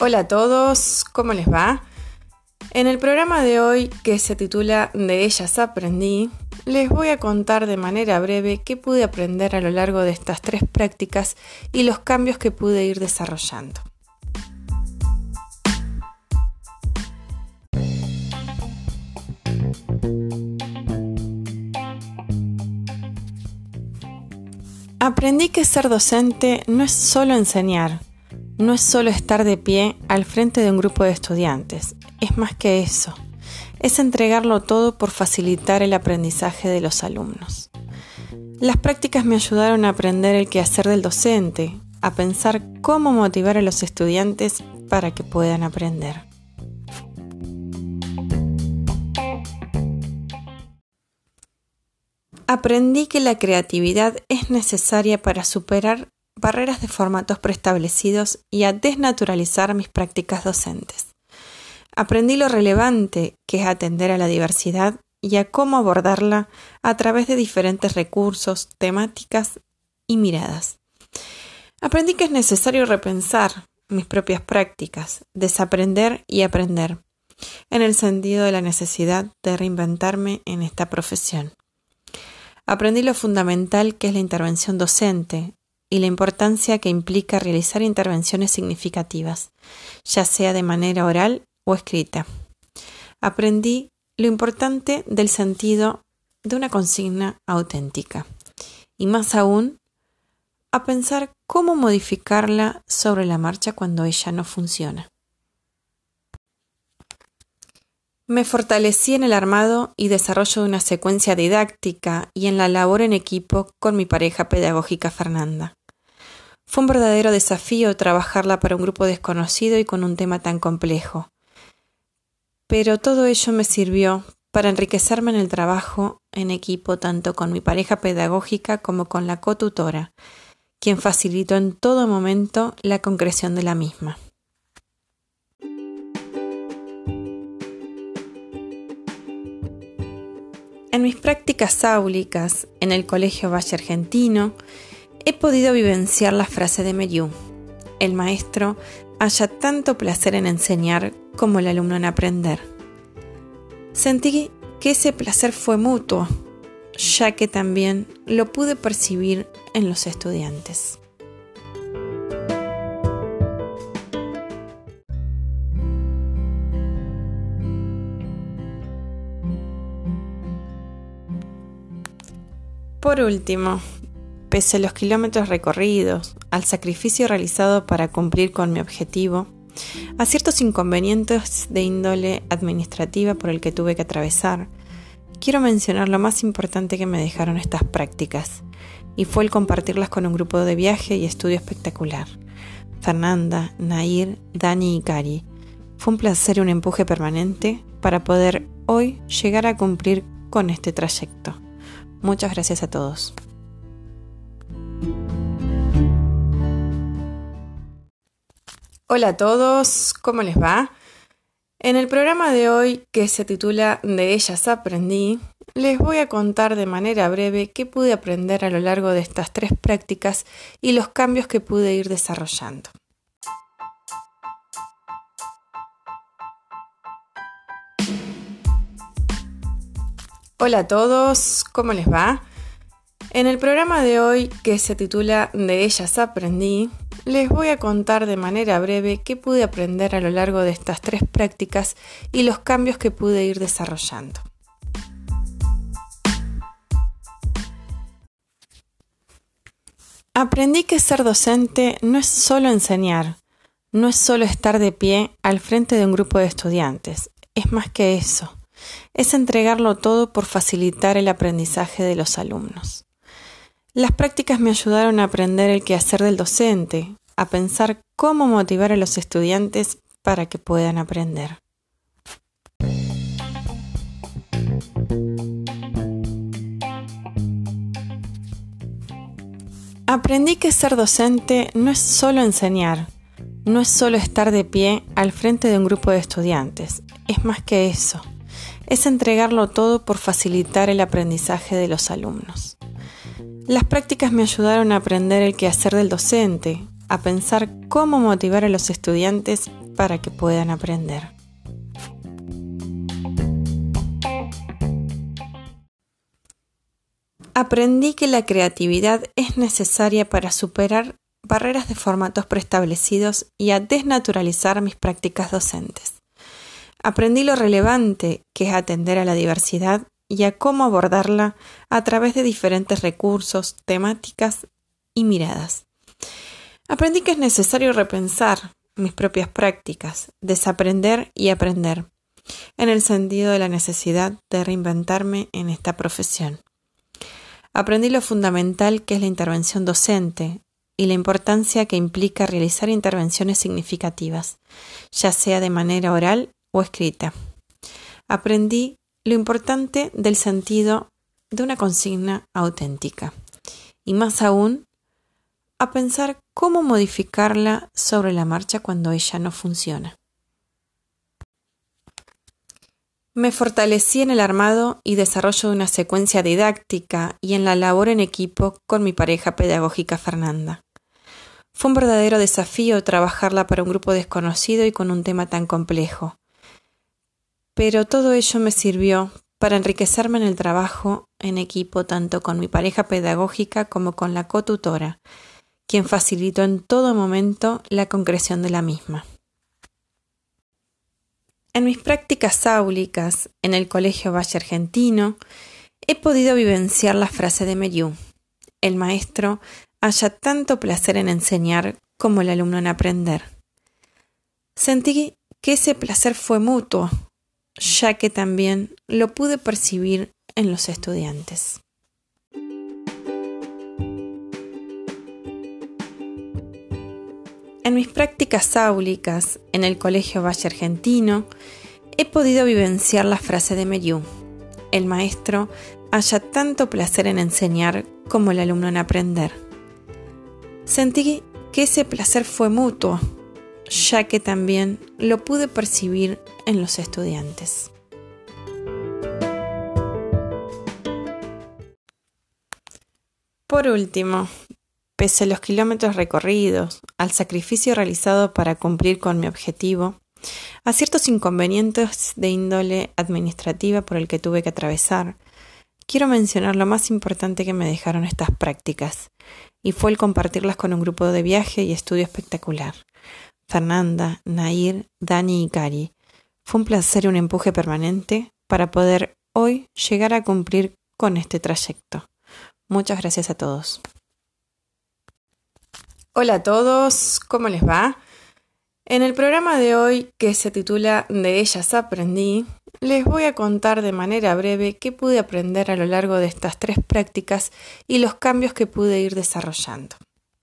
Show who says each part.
Speaker 1: Hola a todos, ¿cómo les va? En el programa de hoy, que se titula De ellas aprendí, les voy a contar de manera breve qué pude aprender a lo largo de estas tres prácticas y los cambios que pude ir desarrollando. Aprendí que ser docente no es solo enseñar, no es solo estar de pie al frente de un grupo de estudiantes, es más que eso, es entregarlo todo por facilitar el aprendizaje de los alumnos. Las prácticas me ayudaron a aprender el quehacer del docente, a pensar cómo motivar a los estudiantes para que puedan aprender. Aprendí que la creatividad es necesaria para superar barreras de formatos preestablecidos y a desnaturalizar mis prácticas docentes. Aprendí lo relevante que es atender a la diversidad y a cómo abordarla a través de diferentes recursos, temáticas y miradas. Aprendí que es necesario repensar mis propias prácticas, desaprender y aprender, en el sentido de la necesidad de reinventarme en esta profesión. Aprendí lo fundamental que es la intervención docente y la importancia que implica realizar intervenciones significativas, ya sea de manera oral o escrita. Aprendí lo importante del sentido de una consigna auténtica y más aún a pensar cómo modificarla sobre la marcha cuando ella no funciona. Me fortalecí en el armado y desarrollo de una secuencia didáctica y en la labor en equipo con mi pareja pedagógica Fernanda. Fue un verdadero desafío trabajarla para un grupo desconocido y con un tema tan complejo. Pero todo ello me sirvió para enriquecerme en el trabajo en equipo tanto con mi pareja pedagógica como con la cotutora, quien facilitó en todo momento la concreción de la misma. En mis prácticas áulicas en el Colegio Valle Argentino, he podido vivenciar la frase de Meriu. El maestro haya tanto placer en enseñar como el alumno en aprender. Sentí que ese placer fue mutuo, ya que también lo pude percibir en los estudiantes. Por último, pese a los kilómetros recorridos, al sacrificio realizado para cumplir con mi objetivo, a ciertos inconvenientes de índole administrativa por el que tuve que atravesar, quiero mencionar lo más importante que me dejaron estas prácticas, y fue el compartirlas con un grupo de viaje y estudio espectacular. Fernanda, Nair, Dani y Cari. Fue un placer y un empuje permanente para poder hoy llegar a cumplir con este trayecto. Muchas gracias a todos. Hola a todos, ¿cómo les va? En el programa de hoy, que se titula De ellas aprendí, les voy a contar de manera breve qué pude aprender a lo largo de estas tres prácticas y los cambios que pude ir desarrollando. Hola a todos, ¿cómo les va? En el programa de hoy, que se titula De ellas aprendí, les voy a contar de manera breve qué pude aprender a lo largo de estas tres prácticas y los cambios que pude ir desarrollando. Aprendí que ser docente no es solo enseñar, no es solo estar de pie al frente de un grupo de estudiantes, es más que eso es entregarlo todo por facilitar el aprendizaje de los alumnos. Las prácticas me ayudaron a aprender el quehacer del docente, a pensar cómo motivar a los estudiantes para que puedan aprender. Aprendí que ser docente no es solo enseñar, no es solo estar de pie al frente de un grupo de estudiantes, es más que eso es entregarlo todo por facilitar el aprendizaje de los alumnos. Las prácticas me ayudaron a aprender el quehacer del docente, a pensar cómo motivar a los estudiantes para que puedan aprender. Aprendí que la creatividad es necesaria para superar barreras de formatos preestablecidos y a desnaturalizar mis prácticas docentes. Aprendí lo relevante que es atender a la diversidad y a cómo abordarla a través de diferentes recursos, temáticas y miradas. Aprendí que es necesario repensar mis propias prácticas, desaprender y aprender, en el sentido de la necesidad de reinventarme en esta profesión. Aprendí lo fundamental que es la intervención docente y la importancia que implica realizar intervenciones significativas, ya sea de manera oral o escrita. Aprendí lo importante del sentido de una consigna auténtica y más aún a pensar cómo modificarla sobre la marcha cuando ella no funciona. Me fortalecí en el armado y desarrollo de una secuencia didáctica y en la labor en equipo con mi pareja pedagógica Fernanda. Fue un verdadero desafío trabajarla para un grupo desconocido y con un tema tan complejo. Pero todo ello me sirvió para enriquecerme en el trabajo en equipo tanto con mi pareja pedagógica como con la cotutora, quien facilitó en todo momento la concreción de la misma. En mis prácticas áulicas en el Colegio Valle Argentino he podido vivenciar la frase de Meriú. El maestro haya tanto placer en enseñar como el alumno en aprender. Sentí que ese placer fue mutuo, ya que también lo pude percibir en los estudiantes. En mis prácticas áulicas en el Colegio Valle Argentino he podido vivenciar la frase de Meriú. El maestro haya tanto placer en enseñar como el alumno en aprender. Sentí que ese placer fue mutuo, ya que también lo pude percibir en los estudiantes. Por último, Pese a los kilómetros recorridos, al sacrificio realizado para cumplir con mi objetivo, a ciertos inconvenientes de índole administrativa por el que tuve que atravesar, quiero mencionar lo más importante que me dejaron estas prácticas, y fue el compartirlas con un grupo de viaje y estudio espectacular. Fernanda, Nair, Dani y Cari. Fue un placer y un empuje permanente para poder hoy llegar a cumplir con este trayecto. Muchas gracias a todos. Hola a todos, ¿cómo les va? En el programa de hoy, que se titula De ellas aprendí, les voy a contar de manera breve qué pude aprender a lo largo de estas tres prácticas y los cambios que pude ir desarrollando.